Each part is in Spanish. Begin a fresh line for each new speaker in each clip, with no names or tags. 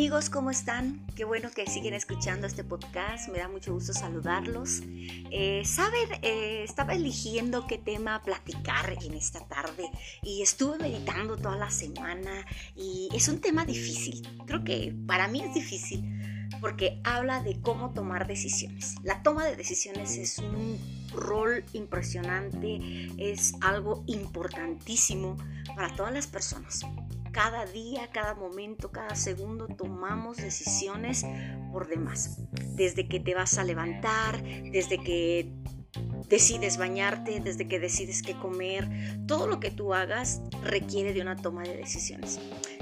amigos, ¿cómo están? Qué bueno que siguen escuchando este podcast, me da mucho gusto saludarlos. Eh, Saben, eh, estaba eligiendo qué tema platicar en esta tarde y estuve meditando toda la semana y es un tema difícil, creo que para mí es difícil porque habla de cómo tomar decisiones. La toma de decisiones es un rol impresionante, es algo importantísimo para todas las personas cada día, cada momento, cada segundo tomamos decisiones por demás. Desde que te vas a levantar, desde que decides bañarte, desde que decides qué comer, todo lo que tú hagas requiere de una toma de decisiones.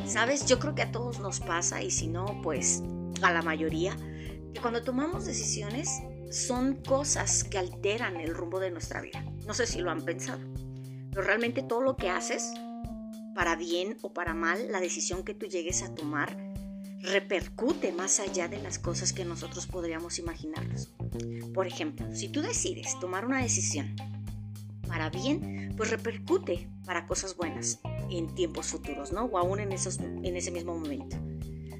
Sabes, yo creo que a todos nos pasa y si no, pues a la mayoría, que cuando tomamos decisiones son cosas que alteran el rumbo de nuestra vida. No sé si lo han pensado, pero realmente todo lo que haces para bien o para mal, la decisión que tú llegues a tomar repercute más allá de las cosas que nosotros podríamos imaginarnos. Por ejemplo, si tú decides tomar una decisión para bien, pues repercute para cosas buenas en tiempos futuros, ¿no? O aún en, en ese mismo momento.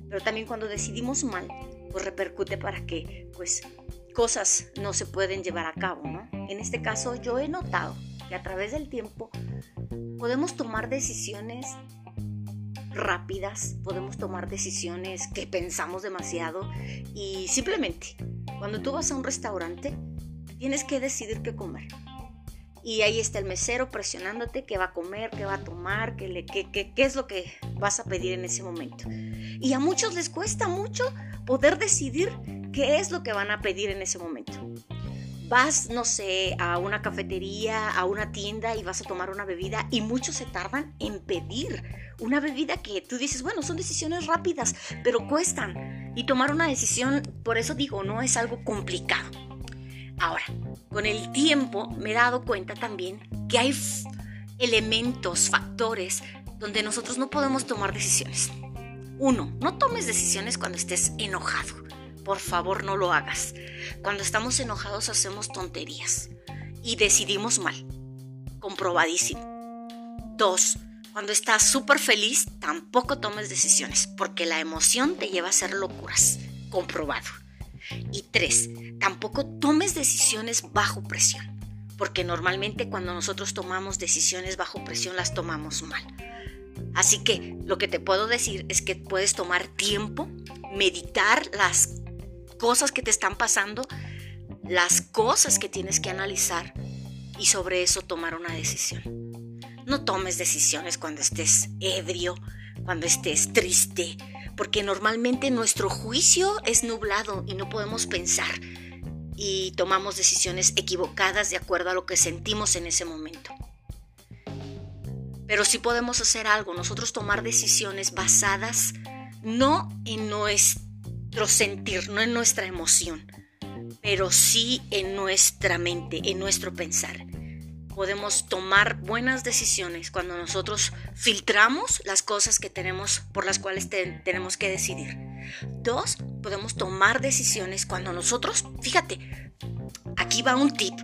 Pero también cuando decidimos mal, pues repercute para que, pues, cosas no se pueden llevar a cabo, ¿no? En este caso, yo he notado que a través del tiempo podemos tomar decisiones rápidas, podemos tomar decisiones que pensamos demasiado y simplemente cuando tú vas a un restaurante tienes que decidir qué comer. Y ahí está el mesero presionándote qué va a comer, qué va a tomar, qué, le, qué, qué, es lo que vas a pedir en ese momento. Y a muchos les cuesta mucho poder decidir qué es lo que van a pedir en ese momento vas, no sé, a una cafetería, a una tienda y vas a tomar una bebida y muchos se tardan en pedir una bebida que tú dices, bueno, son decisiones rápidas, pero cuestan. Y tomar una decisión, por eso digo, no es algo complicado. Ahora, con el tiempo me he dado cuenta también que hay elementos, factores donde nosotros no podemos tomar decisiones. Uno, no tomes decisiones cuando estés enojado por favor no lo hagas. Cuando estamos enojados hacemos tonterías y decidimos mal. Comprobadísimo. Dos, cuando estás súper feliz, tampoco tomes decisiones, porque la emoción te lleva a hacer locuras. Comprobado. Y tres, tampoco tomes decisiones bajo presión, porque normalmente cuando nosotros tomamos decisiones bajo presión las tomamos mal. Así que lo que te puedo decir es que puedes tomar tiempo, meditar las cosas que te están pasando, las cosas que tienes que analizar y sobre eso tomar una decisión. No tomes decisiones cuando estés ebrio, cuando estés triste, porque normalmente nuestro juicio es nublado y no podemos pensar y tomamos decisiones equivocadas de acuerdo a lo que sentimos en ese momento. Pero sí podemos hacer algo, nosotros tomar decisiones basadas no en nuestra sentir, no en nuestra emoción, pero sí en nuestra mente, en nuestro pensar. Podemos tomar buenas decisiones cuando nosotros filtramos las cosas que tenemos por las cuales tenemos que decidir. Dos, podemos tomar decisiones cuando nosotros, fíjate, aquí va un tip.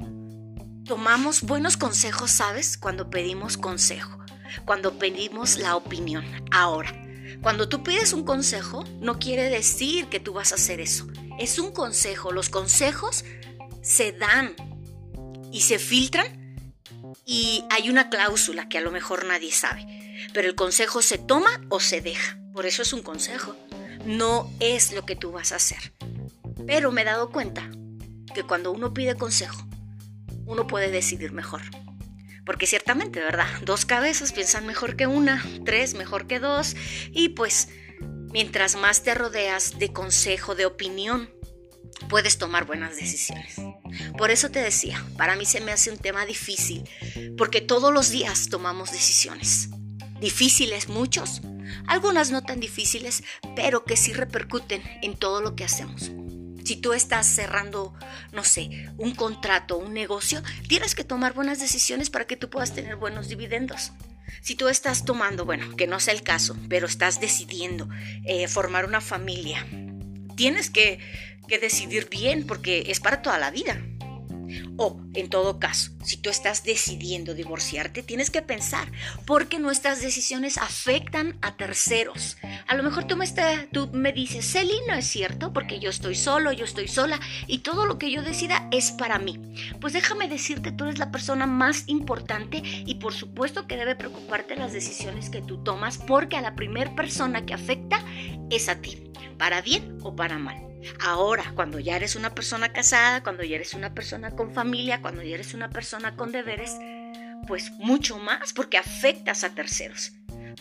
Tomamos buenos consejos, ¿sabes? Cuando pedimos consejo, cuando pedimos la opinión. Ahora, cuando tú pides un consejo, no quiere decir que tú vas a hacer eso. Es un consejo. Los consejos se dan y se filtran y hay una cláusula que a lo mejor nadie sabe. Pero el consejo se toma o se deja. Por eso es un consejo. No es lo que tú vas a hacer. Pero me he dado cuenta que cuando uno pide consejo, uno puede decidir mejor. Porque ciertamente, ¿verdad? Dos cabezas piensan mejor que una, tres mejor que dos, y pues mientras más te rodeas de consejo, de opinión, puedes tomar buenas decisiones. Por eso te decía, para mí se me hace un tema difícil, porque todos los días tomamos decisiones. Difíciles muchos, algunas no tan difíciles, pero que sí repercuten en todo lo que hacemos. Si tú estás cerrando, no sé, un contrato, un negocio, tienes que tomar buenas decisiones para que tú puedas tener buenos dividendos. Si tú estás tomando, bueno, que no sea el caso, pero estás decidiendo eh, formar una familia, tienes que, que decidir bien porque es para toda la vida. O, en todo caso, si tú estás decidiendo divorciarte, tienes que pensar porque nuestras decisiones afectan a terceros. A lo mejor tú me, dices, Celi, no es cierto, porque yo estoy solo, yo estoy sola y todo lo que yo decida es para mí. Pues déjame decirte, tú eres la persona más importante y por supuesto que debe preocuparte las decisiones que tú tomas porque a la primera persona que afecta es a ti, para bien o para mal. Ahora, cuando ya eres una persona casada, cuando ya eres una persona con familia, cuando ya eres una persona con deberes, pues mucho más porque afectas a terceros.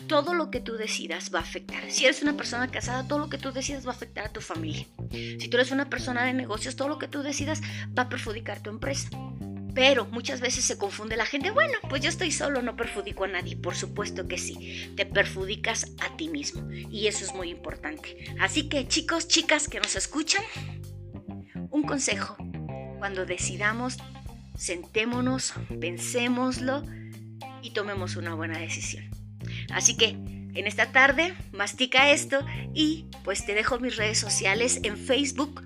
Todo lo que tú decidas va a afectar. Si eres una persona casada, todo lo que tú decidas va a afectar a tu familia. Si tú eres una persona de negocios, todo lo que tú decidas va a perjudicar tu empresa. Pero muchas veces se confunde la gente, bueno, pues yo estoy solo, no perjudico a nadie. Por supuesto que sí, te perjudicas a ti mismo y eso es muy importante. Así que chicos, chicas que nos escuchan, un consejo, cuando decidamos, sentémonos, pensémoslo y tomemos una buena decisión. Así que en esta tarde mastica esto y pues te dejo mis redes sociales en Facebook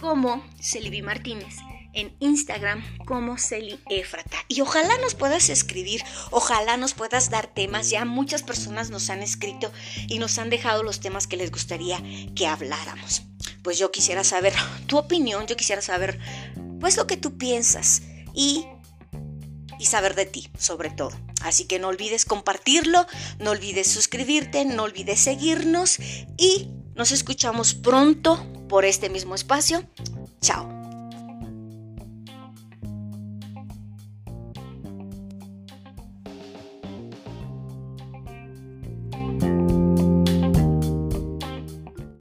como Celibi Martínez en Instagram como Celi Efrata. Y ojalá nos puedas escribir, ojalá nos puedas dar temas. Ya muchas personas nos han escrito y nos han dejado los temas que les gustaría que habláramos. Pues yo quisiera saber tu opinión, yo quisiera saber pues lo que tú piensas y, y saber de ti sobre todo. Así que no olvides compartirlo, no olvides suscribirte, no olvides seguirnos y nos escuchamos pronto por este mismo espacio. Chao.